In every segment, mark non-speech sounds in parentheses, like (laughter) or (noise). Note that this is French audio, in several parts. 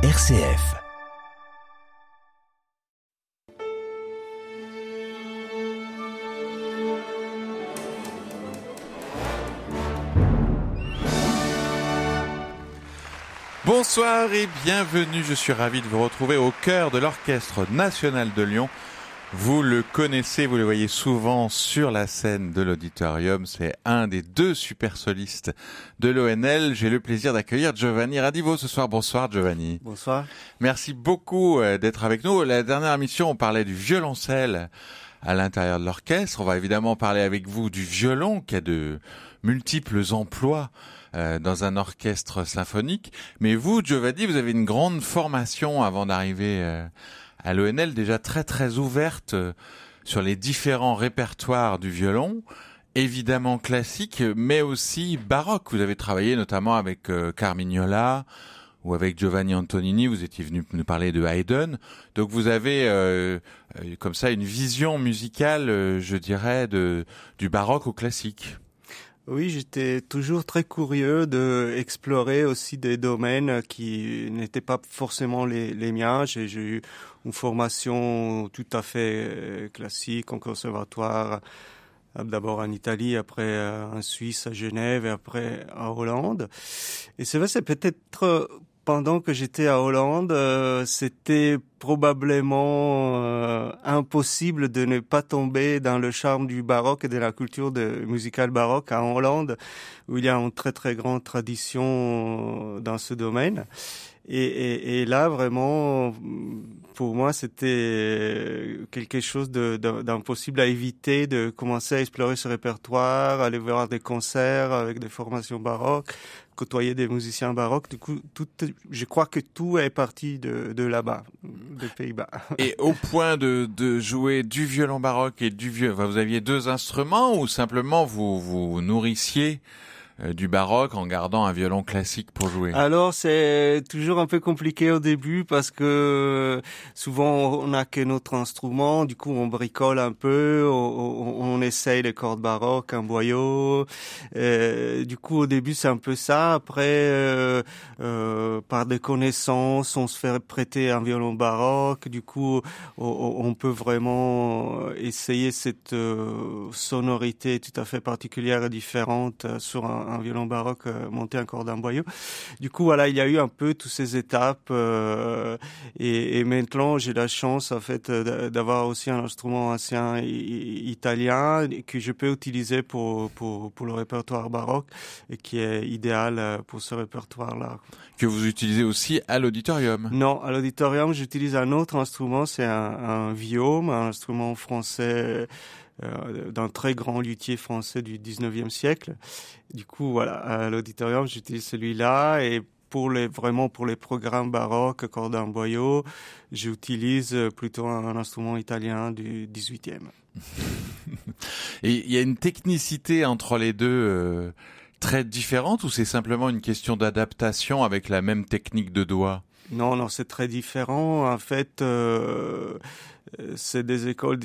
RCF. Bonsoir et bienvenue, je suis ravi de vous retrouver au cœur de l'Orchestre national de Lyon vous le connaissez, vous le voyez souvent sur la scène de l'auditorium. C'est un des deux super solistes de l'ONL. J'ai le plaisir d'accueillir Giovanni Radivo ce soir. Bonsoir Giovanni. Bonsoir. Merci beaucoup euh, d'être avec nous. La dernière émission, on parlait du violoncelle à l'intérieur de l'orchestre. On va évidemment parler avec vous du violon qui a de multiples emplois euh, dans un orchestre symphonique. Mais vous, Giovanni, vous avez une grande formation avant d'arriver euh, à l'ONL déjà très très ouverte euh, sur les différents répertoires du violon, évidemment classique, mais aussi baroque. Vous avez travaillé notamment avec euh, Carmignola ou avec Giovanni Antonini, vous étiez venu nous parler de Haydn. Donc vous avez euh, comme ça une vision musicale, je dirais, de, du baroque au classique. Oui, j'étais toujours très curieux de explorer aussi des domaines qui n'étaient pas forcément les, les miens. J'ai eu une formation tout à fait euh, classique en conservatoire, euh, d'abord en Italie, après euh, en Suisse, à Genève et après en Hollande. Et c'est vrai, c'est peut-être pendant que j'étais à Hollande, c'était probablement impossible de ne pas tomber dans le charme du baroque et de la culture musicale baroque en Hollande, où il y a une très très grande tradition dans ce domaine. Et, et, et, là, vraiment, pour moi, c'était quelque chose d'impossible à éviter, de commencer à explorer ce répertoire, aller voir des concerts avec des formations baroques, côtoyer des musiciens baroques. Du coup, tout, je crois que tout est parti de, de là-bas, des Pays-Bas. (laughs) Et au point de, de jouer du violon baroque et du vieux, vous aviez deux instruments ou simplement vous vous nourrissiez du baroque en gardant un violon classique pour jouer Alors c'est toujours un peu compliqué au début parce que souvent on n'a que notre instrument, du coup on bricole un peu, on, essaye les cordes baroques, un boyau. Euh, du coup au début c'est un peu ça. Après euh, euh, par des connaissances on se fait prêter un violon baroque. Du coup on, peut vraiment essayer cette euh, sonorité tout à fait particulière et différente sur un un violon baroque euh, monté encore d'un boyau. Du coup, voilà, il y a eu un peu toutes ces étapes euh, et, et, maintenant j'ai la chance en fait d'avoir aussi un instrument ancien italien que je peux utiliser pour, pour, pour le répertoire baroque et qui est idéal euh, pour ce répertoire-là. Que vous utilisez aussi à l'auditorium Non, à l'auditorium, j'utilise un autre instrument, c'est un, un viome, un instrument français euh, d'un très grand luthier français du 19e siècle. Du coup, voilà, à l'auditorium, j'utilise celui-là et pour les vraiment pour les programmes baroques, cordes en boyau, j'utilise plutôt un, instrument italien du 18e. (laughs) et il y a une technicité entre les deux euh, très différente ou c'est simplement une question d'adaptation avec la même technique de doigt? Non, non, c'est très différent. En fait, euh, c'est des écoles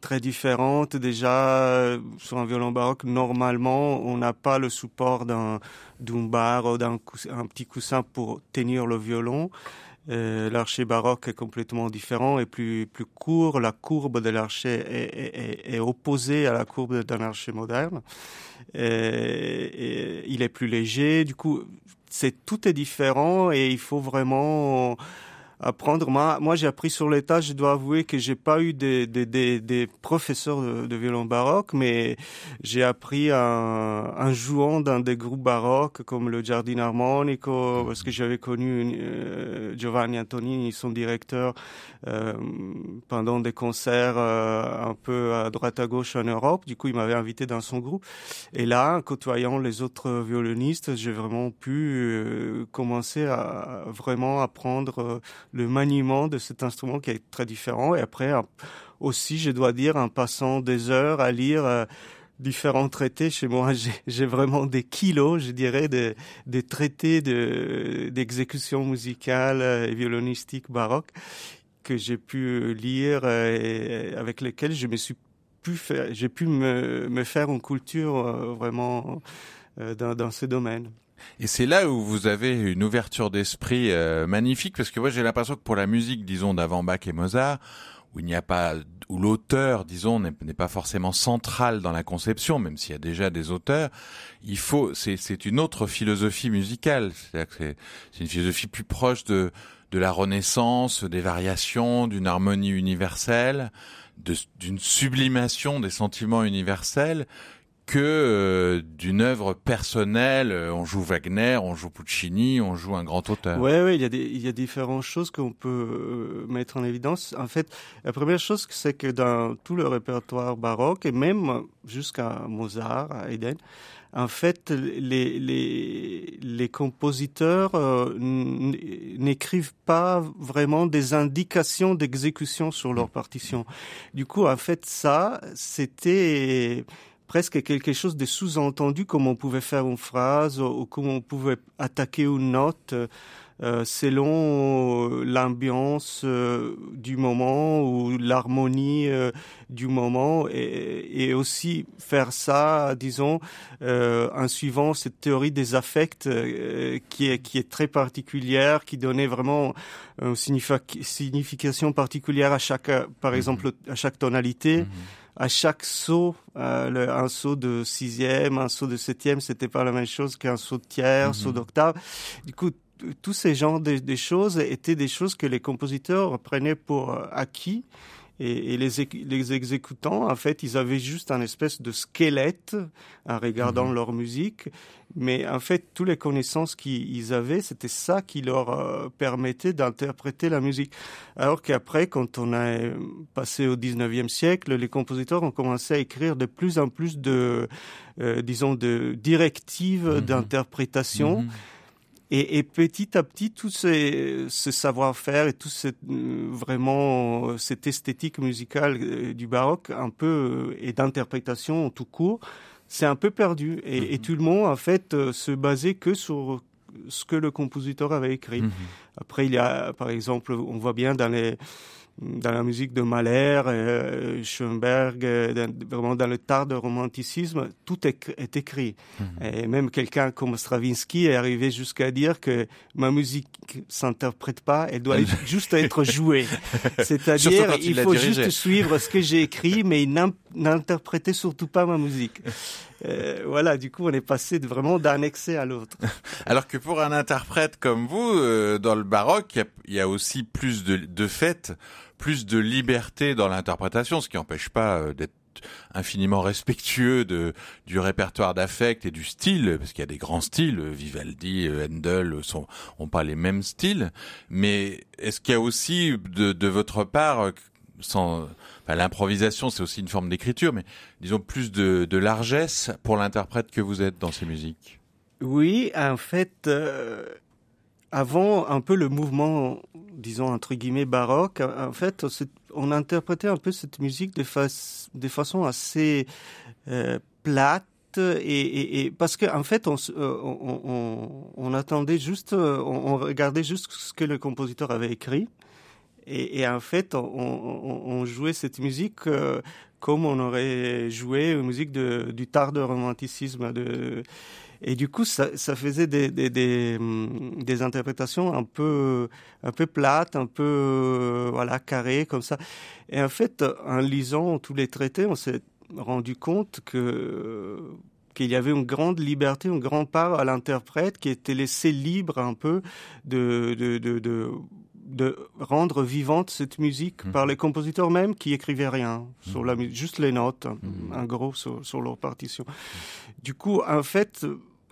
très différentes. Déjà, sur un violon baroque, normalement, on n'a pas le support d'un barre ou d'un un petit coussin pour tenir le violon. Euh, l'archer baroque est complètement différent et plus plus court. La courbe de l'archer est, est, est, opposée à la courbe d'un archer moderne. Et, et il est plus léger. Du coup, c'est tout est différent et il faut vraiment apprendre. Moi, moi j'ai appris sur l'état. Je dois avouer que j'ai pas eu des, des, des, des professeurs de, violon baroque, mais j'ai appris en, jouant dans des groupes baroques comme le Jardin Armonico, parce que j'avais connu euh, Giovanni Antonini, son directeur, euh, pendant des concerts euh, un peu à droite à gauche en Europe. Du coup, il m'avait invité dans son groupe. Et là, côtoyant les autres violonistes, j'ai vraiment pu euh, commencer à vraiment apprendre le maniement de cet instrument qui est très différent. Et après, aussi, je dois dire, en passant des heures à lire euh, différents traités chez moi, (laughs) j'ai vraiment des kilos, je dirais, de, des traités d'exécution musicale et violonistique baroque que j'ai pu lire et avec lesquels je me suis j'ai pu me, faire une culture euh, vraiment euh, dans ce domaine. Et c'est là où vous avez une ouverture d'esprit euh, magnifique, parce que moi j'ai l'impression que pour la musique, disons, d'avant Bach et Mozart, où il n'y a pas, où l'auteur, disons, n'est pas forcément central dans la conception, même s'il y a déjà des auteurs, il faut, c'est une autre philosophie musicale. C'est une philosophie plus proche de, de la Renaissance, des variations, d'une harmonie universelle, d'une sublimation des sentiments universels que euh, d'une œuvre personnelle. Euh, on joue Wagner, on joue Puccini, on joue un grand auteur. Ouais, ouais, il y a il y a différentes choses qu'on peut euh, mettre en évidence. En fait, la première chose, c'est que dans tout le répertoire baroque et même jusqu'à Mozart, à Haydn, en fait, les, les, les compositeurs n'écrivent pas vraiment des indications d'exécution sur leur partition. Du coup, en fait, ça, c'était presque quelque chose de sous-entendu, comme on pouvait faire une phrase ou comme on pouvait attaquer une note euh, selon euh, l'ambiance euh, du moment ou l'harmonie du moment et, et, aussi faire ça, disons, en suivant cette théorie des affects qui, est, qui est très particulière, qui donnait vraiment une signification particulière à chaque, par mhm. exemple, à chaque tonalité. Mhm à chaque saut, euh, un saut de sixième, un saut de septième, c'était pas la même chose qu'un saut de tiers, un saut mhm. d'octave. Du coup, tous ces genres de, choses étaient des choses que les compositeurs prenaient pour euh, acquis et, les, les, exécutants, en fait, ils avaient juste un espèce de squelette en regardant mhm. leur musique. Mais en fait, toutes les connaissances qu'ils avaient, c'était ça qui leur euh, permettait d'interpréter la musique. Alors qu'après, quand on a passé au 19e siècle, les compositeurs ont commencé à écrire de plus en plus de, euh, disons, de directives mhm. d'interprétation. Mhm. Et, et, petit à petit, tout ce, ce savoir-faire et tout ce, vraiment cette esthétique musicale euh, du baroque, un peu euh, et d'interprétation tout court, c'est un peu perdu. Et, et, mhm. tout le monde, en fait, euh, se basait que sur ce que le compositeur avait écrit. Mhm. Après, il y a, par exemple, on voit bien dans les dans la musique de Mahler, euh, Schoenberg, euh, vraiment dans le tard de romanticisme, tout est, est écrit. Mhm. Et même quelqu'un comme Stravinsky est arrivé jusqu'à dire que ma musique s'interprète pas, elle doit (laughs) juste être jouée. (laughs) C'est-à-dire, il, faut juste suivre ce que j'ai écrit, mais n'interpréter surtout pas ma musique. (laughs) Euh, voilà, du coup, on est passé de, vraiment d'un excès à l'autre. (laughs) Alors que pour un interprète comme vous, euh, dans le baroque, il y, a aussi plus de, de fait, plus de liberté dans l'interprétation, ce qui n'empêche pas euh, d'être infiniment respectueux de du répertoire d'affect et du style parce qu'il y a des grands styles Vivaldi Handel sont ont pas les mêmes styles mais est-ce qu'il y a aussi de, de votre part l'improvisation, c'est aussi une forme d'écriture, mais disons plus de, largesse pour l'interprète que vous êtes dans ces musiques. Oui, en fait, euh, avant un peu le mouvement, disons entre guillemets baroque, en fait, on interprétait un peu cette musique de, façon assez euh, plate. Et, parce qu'en en fait, on, euh, attendait juste, on regardait juste ce que le compositeur avait écrit. Et, et en fait, on, on, on, jouait cette musique euh, comme on aurait joué une musique de, du tard de romanticisme. De, et du coup, ça, ça faisait des, des, des, des, interprétations un peu, un peu plates, un peu euh, voilà carrées comme ça. Et en fait, en lisant tous les traités, on s'est rendu compte que qu'il y avait une grande liberté, une grande part à l'interprète qui était laissé libre un peu de, de, de, de de rendre vivante cette musique mhm. par les compositeurs même qui écrivaient rien sur la mhm. juste les notes, un, mhm. gros sur, sur, leur partition. Du coup, en fait,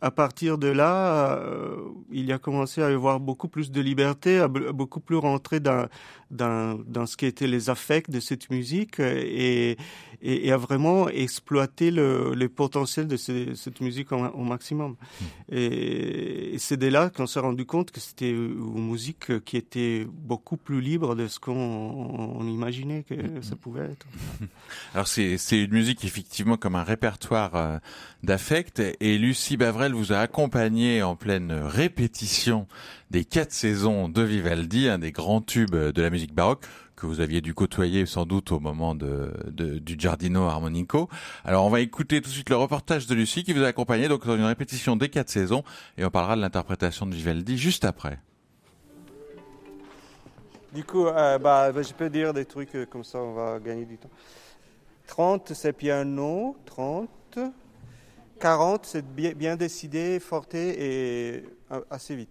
à partir de là, euh, il y a commencé à y avoir beaucoup plus de liberté, à beaucoup plus rentrer dans, dans, dans ce qui étaient les affects de cette musique et, et, et à vraiment exploiter le, le potentiel de cette musique au, maximum. Mmh. Et, c'est dès là qu'on s'est rendu compte que c'était une musique qui était beaucoup plus libre de ce qu'on imaginait que mmh. ça pouvait être. (laughs) Alors c'est une musique effectivement comme un répertoire euh, d'affects et Lucie Bavrel vous a accompagné en pleine répétition des quatre saisons de Vivaldi, un des grands tubes de la musique baroque que vous aviez dû côtoyer sans doute au moment de, du Giardino Armonico. Alors on va écouter tout de suite le reportage de Lucie qui vous a accompagné donc dans une répétition des quatre saisons et on parlera de l'interprétation de Vivaldi juste après. Du coup, euh, bah, je peux dire des trucs euh, comme ça, on va gagner du temps. 30, c'est piano, 30. 40, c'est bien, décidé, forte et euh, assez vite.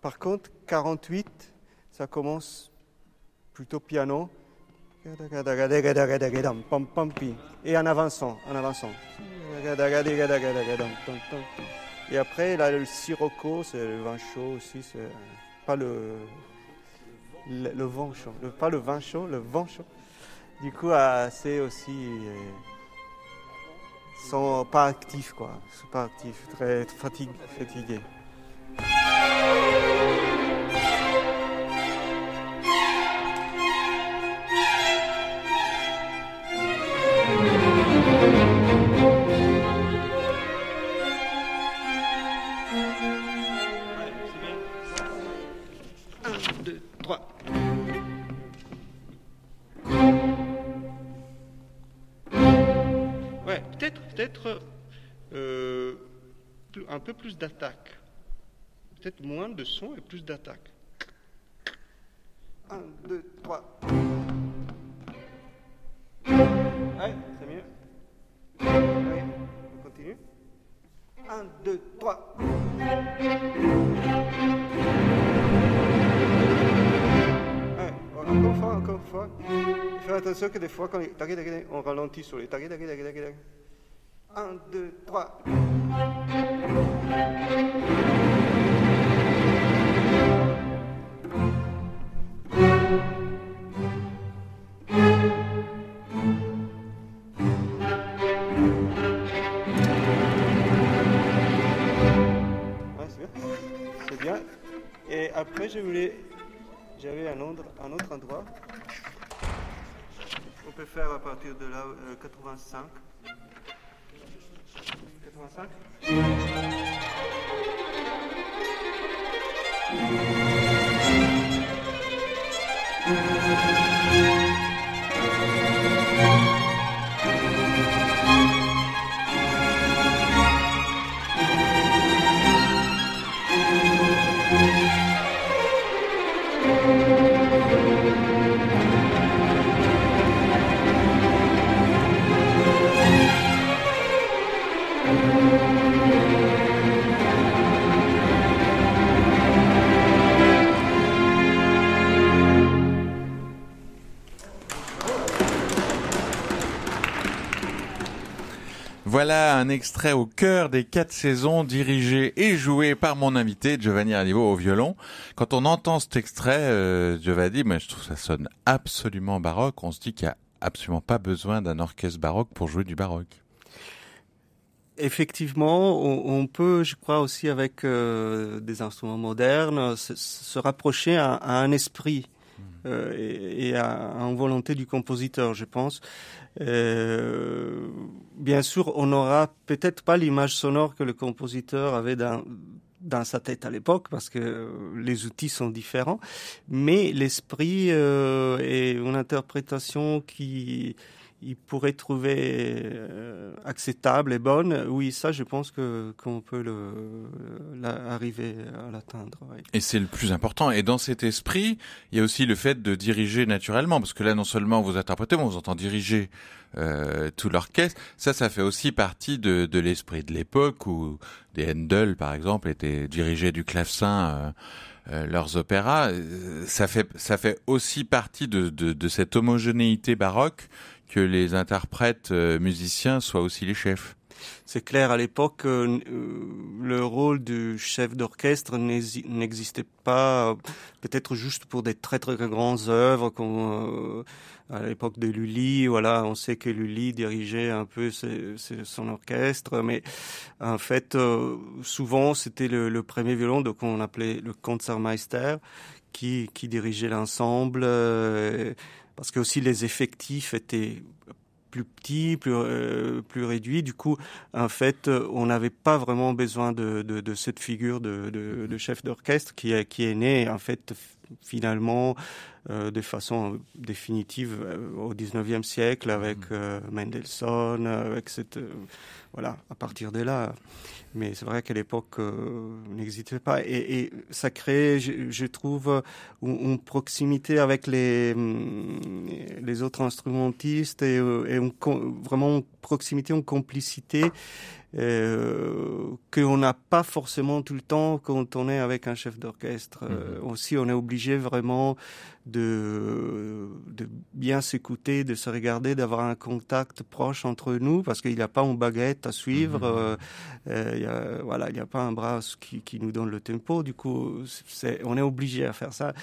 Par contre, 48, ça commence plutôt piano. Et en avançant, en avançant. Et après, là, le sirocco, c'est le vin chaud aussi, c'est pas le, le, vent chaud, pas le vin chaud, le vent chaud. Du coup, c'est aussi euh, sont pas actifs quoi, sont pas actifs, très fatigués. Peut-être euh, un peu plus d'attaque. Peut-être moins de son et plus d'attaque. 1, 2, 3. Ouais, c'est mieux. Oui, on continue. 1, 2, 3. Ouais, encore une fois, encore une fois. Fais attention que des fois, quand on ralentit sur les 1, 2, 3. c'est bien. Et après, je voulais, j'avais un autre, un autre endroit. On peut faire à partir de là 85. 85. Voilà un extrait au cœur des quatre saisons dirigé et joué par mon invité Giovanni Arrivo au violon. Quand on entend cet extrait, euh, Giovanni, moi je trouve ça sonne absolument baroque. On se dit qu'il n'y a absolument pas besoin d'un orchestre baroque pour jouer du baroque. Effectivement, on, peut, je crois aussi avec euh, des instruments modernes, se, rapprocher à, un esprit mmh. euh, et, et, à, une volonté du compositeur, je pense. Euh, bien sûr, on n'aura peut-être pas l'image sonore que le compositeur avait dans, dans sa tête à l'époque parce que les outils sont différents, mais l'esprit euh, et une interprétation qui il pourrait trouver euh, acceptable et bonne, oui, ça, je pense que qu'on peut le, arriver à l'atteindre. Et c'est le plus important. Et dans cet esprit, il y a aussi le fait de diriger naturellement, parce que là, non seulement vous interprétez, mais on vous entend diriger euh, tout l'orchestre. Ça, ça fait aussi partie de, de l'esprit de l'époque où des Handel, par exemple, étaient dirigés du clavecin. Euh, euh leurs opéras, euh, ça fait ça fait aussi partie de, de, de cette homogénéité baroque que les interprètes euh, musiciens soient aussi les chefs. C'est clair, à l'époque, euh, le rôle du chef d'orchestre n'existait pas, peut-être juste pour des très très grandes œuvres, euh, à l'époque de Lully. Voilà, on sait que Lully dirigeait un peu son orchestre, mais en fait, souvent c'était le, premier violon, donc on appelait le Concertmeister, qui dirigeait l'ensemble parce que aussi les effectifs étaient plus petit, plus euh, plus réduit. Du coup, en fait, on n'avait pas vraiment besoin de, de, cette figure de, de, chef d'orchestre qui qui est né en fait finalement euh, de façon définitive euh, au 19e siècle avec mmh. euh, Mendelssohn, avec cette voilà à partir de là. Mais c'est vrai qu'à l'époque n'existait pas et, et, ça crée, je, je trouve, une, une, proximité avec les les autres instrumentistes et, et une, vraiment une proximité, une complicité euh, qu'on n'a pas forcément tout le temps quand on est avec un chef d'orchestre. Euh, mmh. aussi, on est obligé vraiment de, de bien s'écouter, de se regarder, d'avoir un contact proche entre nous, parce qu'il n'y a pas une baguette à suivre, mmh. euh, y a, voilà, il n'y a pas un bras qui, qui nous donne le tempo. Du coup, on est obligé à faire ça.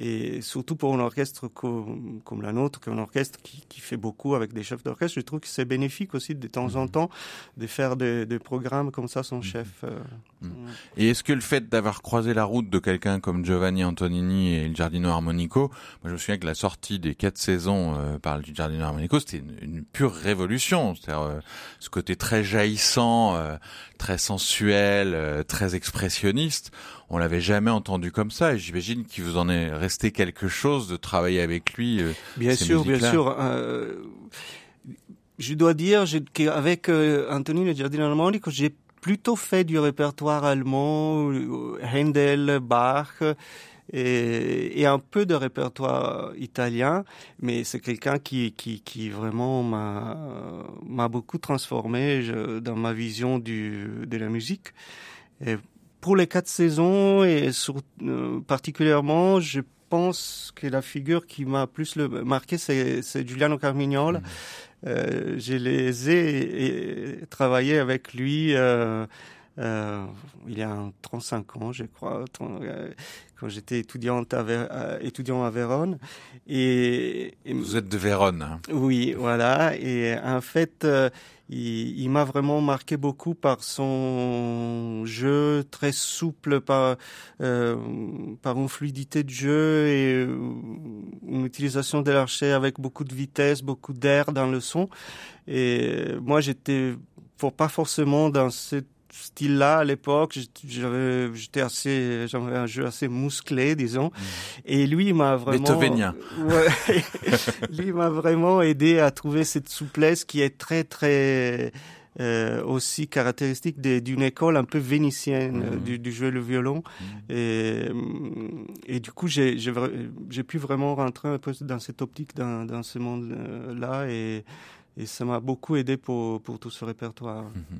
Et surtout pour un orchestre comme, comme la nôtre, qui est un orchestre qui, qui fait beaucoup avec des chefs d'orchestre, je trouve que c'est bénéfique aussi de temps en temps de faire des, des programmes comme ça son chef. Euh, et est-ce que le fait d'avoir croisé la route de quelqu'un comme Giovanni Antonini et le Giardino Armonico, moi je me souviens que la sortie des quatre saisons euh, par le Giardino Armonico, c'était une, une, pure révolution. C'est-à-dire euh, ce côté très jaillissant, euh, très sensuel, très expressionniste on l'avait jamais entendu comme ça et j'imagine qu'il vous en est resté quelque chose de travailler avec lui. Bien sûr, bien sûr. Je dois dire qu'avec Anthony Le Giardino Armonico, j'ai plutôt fait du répertoire allemand, Handel, Bach. Et, et, un peu de répertoire italien, mais c'est quelqu'un qui, qui, qui vraiment m'a, beaucoup transformé je, dans ma vision du, de la musique. Et pour les quatre saisons et sur, euh, particulièrement, je pense que la figure qui m'a plus le marqué, c'est, c'est Giuliano Carmignol. Mmh. Euh, je les ai travaillé avec lui euh, euh, il y a 35 ans, je crois, euh, quand j'étais étudiante à euh, étudiant à Vérone. Et, et, Vous êtes de Vérone. Hein. Oui, voilà. Et en fait, il, il m'a vraiment marqué beaucoup par son jeu très souple, par, euh, par une fluidité de jeu et une utilisation de l'archet avec beaucoup de vitesse, beaucoup d'air dans le son. Et moi, j'étais pas forcément dans cette style-là à l'époque. J'avais, j'étais assez, j'avais un jeu assez musclé, disons. Mmh. Et lui m'a vraiment, ouais, (laughs) lui m'a vraiment aidé à trouver cette souplesse qui est très très euh, aussi caractéristique d'une école un peu vénitienne mmh. du, du jeu le violon. Mmh. Et, et du coup, j'ai pu vraiment rentrer un peu dans cette optique, dans, dans ce monde-là et et ça m'a beaucoup aidé pour, pour tout ce répertoire. Mmh.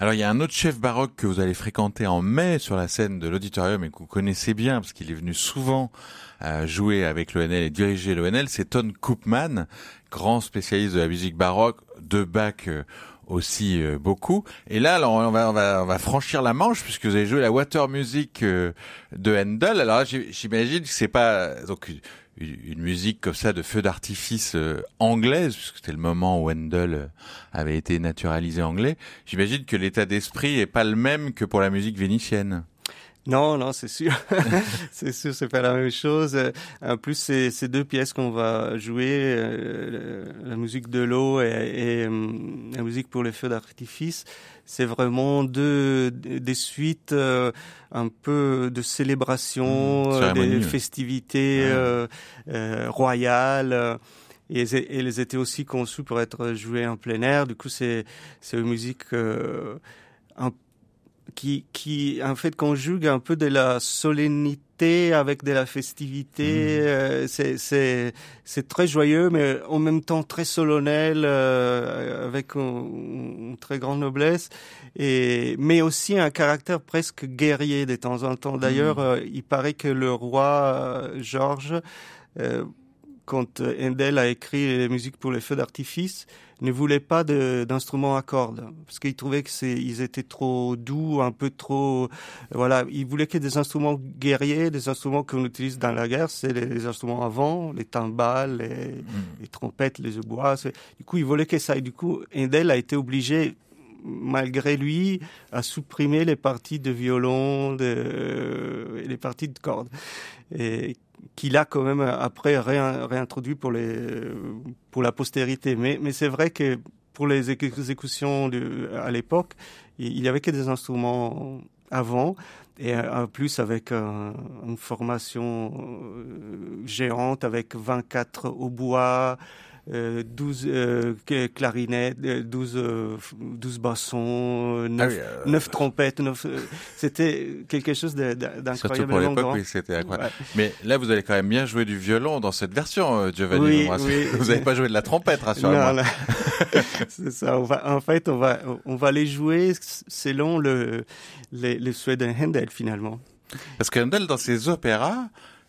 Alors il y a un autre chef baroque que vous allez fréquenter en mai sur la scène de l'auditorium et que vous connaissez bien parce qu'il est venu souvent euh, jouer avec l'ONL et diriger l'ONL, c'est Ton Koopman, grand spécialiste de la musique baroque, de Bach euh, aussi euh, beaucoup. Et là, on va, on va, on va franchir la Manche puisque vous avez joué la Water Music de Handel. Alors j'imagine que c'est pas donc une musique comme ça de feu d'artifice euh, anglaise, puisque c'était le moment où Handel euh, avait été naturalisé anglais, j'imagine que l'état d'esprit est pas le même que pour la musique vénitienne. Non, non, c'est sûr. (laughs) c'est sûr, c'est pas la même chose. En plus, c'est ces deux pièces qu'on va jouer, euh, la musique de l'eau et, et euh, la musique pour les feux d'artifice. C'est vraiment deux des suites euh, un peu de célébration, mmh, des festivités ouais. euh, royales. Et elles étaient aussi conçues pour être jouées en plein air. Du coup, c'est c'est une musique qui, qui en fait conjugue un peu de la solennité avec de la festivité. Mmh. Euh, c'est c'est très joyeux, mais en même temps très solennel, euh, avec une, une, très grande noblesse, et mais aussi un caractère presque guerrier de temps en temps. D'ailleurs, mmh. euh, il paraît que le roi euh, Georges, euh, quand Handel a écrit les musiques pour les feux d'artifice, ne voulait pas d'instruments à cordes parce qu'il trouvait que c'est ils étaient trop doux, un peu trop voilà, il voulait que des instruments guerriers, des instruments qu'on utilise dans la guerre, c'est les, les, instruments avant, les timbales, les, mm. les trompettes, les bois. Du coup, il voulait que ça et du coup, Handel a été obligé malgré lui, à supprimer les parties de violon, de, les parties de cordes. Et qu'il a quand même après réintroduit pour les pour la postérité. Mais mais c'est vrai que pour les exécutions à l'époque, il y avait que des instruments avant et en plus avec une formation géante avec 24 hautbois, 12 euh, euh, clarinettes, 12, euh, 12 bassons, 9, ah trompettes. c'était quelque chose d'incroyable. Surtout pour l'époque, oui, c'était incroyable. Mais là, vous allez quand même bien jouer du violon dans cette version, Giovanni. Oui, vous n'avez (laughs) pas joué de la trompette, rassurez-moi. (laughs) c'est ça. On va, en fait, on va, on va les jouer selon le, les souhaits d'un Handel, finalement. Parce que Handel, dans ses opéras,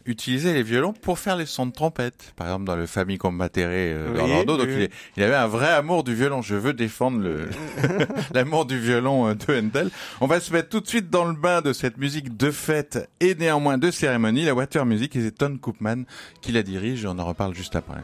utilisait les violons pour faire les sons de trompette. Par exemple, dans le Famille Combattere euh, d'Orlando. Donc, il, il, avait un vrai amour du violon. Je veux défendre le (laughs) (laughs) l'amour du violon euh, de Handel. On va se mettre tout de suite dans le bain de cette musique de fête et néanmoins de cérémonie. La Water Music, et c'est Ton Koopman qui la dirige. On en reparle juste après.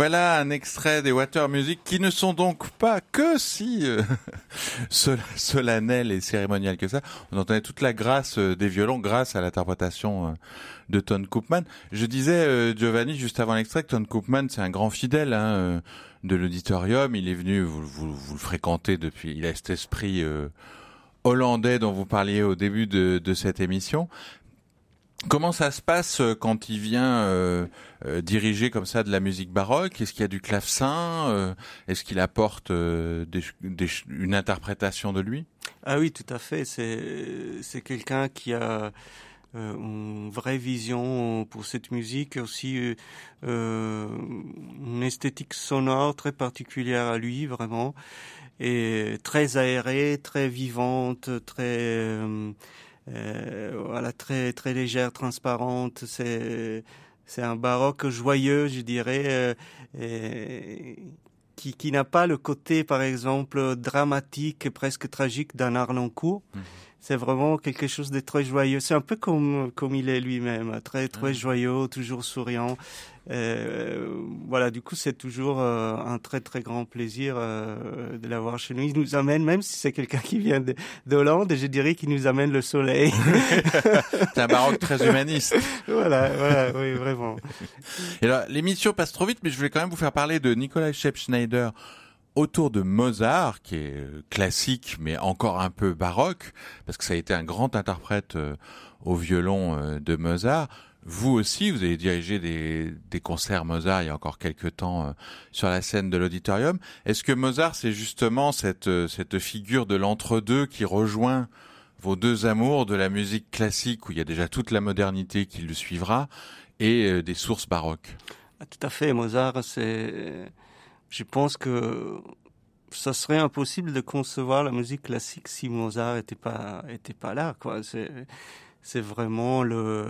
Voilà un extrait des Water Music qui ne sont donc pas que si euh, (laughs) solennels et cérémoniels que ça. On entendait toute la grâce euh, des violons grâce à l'interprétation euh, de Ton Koopman. Je disais, Giovanni, juste avant l'extrait, Ton Koopman, c'est un grand fidèle hein, de l'auditorium. Il est venu, vous, le fréquentez depuis, il a cet esprit hollandais dont vous parliez au début de cette émission. Comment ça se passe euh, quand il vient euh, euh, diriger comme ça de la musique baroque? Est-ce qu'il y a du clavecin Est-ce qu'il apporte une interprétation de lui? Ah oui, tout à fait. C'est quelqu'un qui a une vraie vision pour cette musique, aussi une esthétique sonore très particulière à lui, vraiment, et très aérée, très vivante, très euh, voilà, très très légère, transparente. C'est c'est un baroque joyeux, je dirais, euh, qui, qui n'a pas le côté, par exemple, dramatique, presque tragique d'un Arnoncourt. Mmh c'est vraiment quelque chose de très joyeux. C'est un peu comme comme il est lui-même, très très joyeux, toujours souriant. Euh, voilà, du coup, c'est toujours euh, un très très grand plaisir euh, de l'avoir chez nous. Il nous amène, même si c'est quelqu'un qui vient d'Hollande, je dirais qu'il nous amène le soleil. (laughs) c'est un baroque très humaniste. (laughs) voilà, voilà, oui, vraiment. Et l'émission passe trop vite, mais je voulais quand même vous faire parler de Nicolas Schepp-Schneider autour de Mozart, qui est euh, classique mais encore un peu baroque, parce que ça a été un grand interprète euh, au violon euh, de Mozart. vous aussi, vous avez dirigé des, des concerts Mozart il y a encore quelques temps sur la scène de l'auditorium. Est-ce que Mozart, c'est justement cette, cette figure de l'entre-deux qui rejoint vos deux amours de la musique classique où il y a déjà toute la modernité qui le suivra et des sources baroques? Ah, Tout à fait, Mozart, c'est... Je pense que ça serait impossible de concevoir la musique classique si Mozart était pas était pas là c'est c'est vraiment le,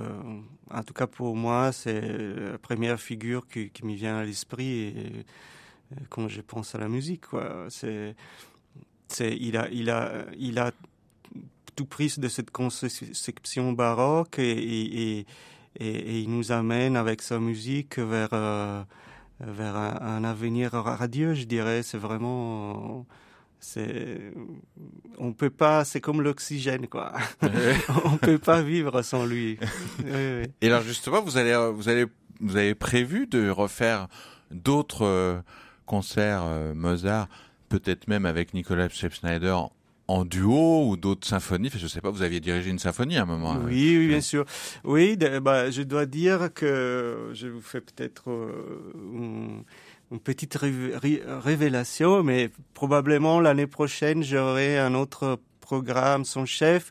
en tout cas pour moi, c'est la première figure qui, qui me vient à l'esprit quand je pense à la musique. C'est, c'est, il a, il a, il a tout pris de cette conception baroque et, et il nous amène avec sa musique vers, euh, vers un, un, avenir radieux, je dirais. C'est vraiment c'est on peut pas c'est comme l'oxygène quoi. (laughs) On peut pas vivre sans lui. Et alors justement vous allez vous allez vous avez prévu de refaire d'autres euh, concerts euh, Mozart peut-être même avec Nicolas Schneider en duo ou d'autres symphonies Je sais pas, vous aviez dirigé une symphonie à un moment. Oui, oui bien sûr. Oui, bah, je dois dire que je vous fais peut-être euh, une petite révélation, mais probablement l'année prochaine, j'aurai un autre programme, son chef,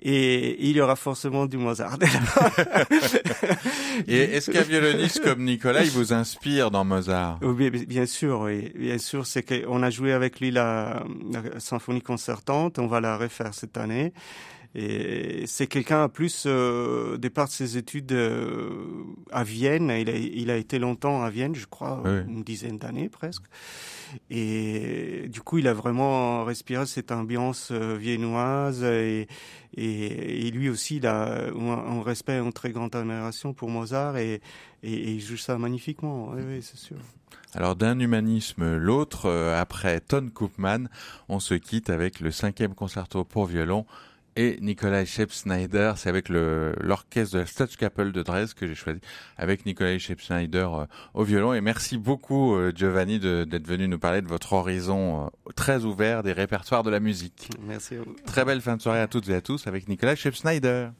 et il y aura forcément du Mozart. (laughs) et est-ce qu'un violoniste comme Nicolas, il vous inspire dans Mozart? Oui, bien sûr, oui. Bien sûr, c'est qu'on a joué avec lui la, la symphonie concertante, on va la refaire cette année. Et c'est quelqu'un, en plus, euh, départ de ses études euh, à Vienne. Il a, il a été longtemps à Vienne, je crois, une dizaine d'années presque. Et du coup, il a vraiment respiré cette ambiance euh, viennoise. Et, et, et, lui aussi, il a un, un, respect, une très grande admiration pour Mozart. Et, et, il joue ça magnifiquement. Oui, oui c'est sûr. Alors d'un humanisme l'autre, euh, après Ton Koopman, on se quitte avec le cinquième concerto pour violon et Nikolai Schepp-Snyder. C'est avec l'orchestre de la Staatskapelle de Dresde que j'ai choisi, avec Nikolai Schepp-Snyder euh, au violon. Et merci beaucoup, euh, Giovanni, d'être venu nous parler de votre horizon euh, très ouvert des répertoires de la musique. Merci à vous. Très belle fin de soirée à toutes et à tous avec Nikolai Schepp-Snyder.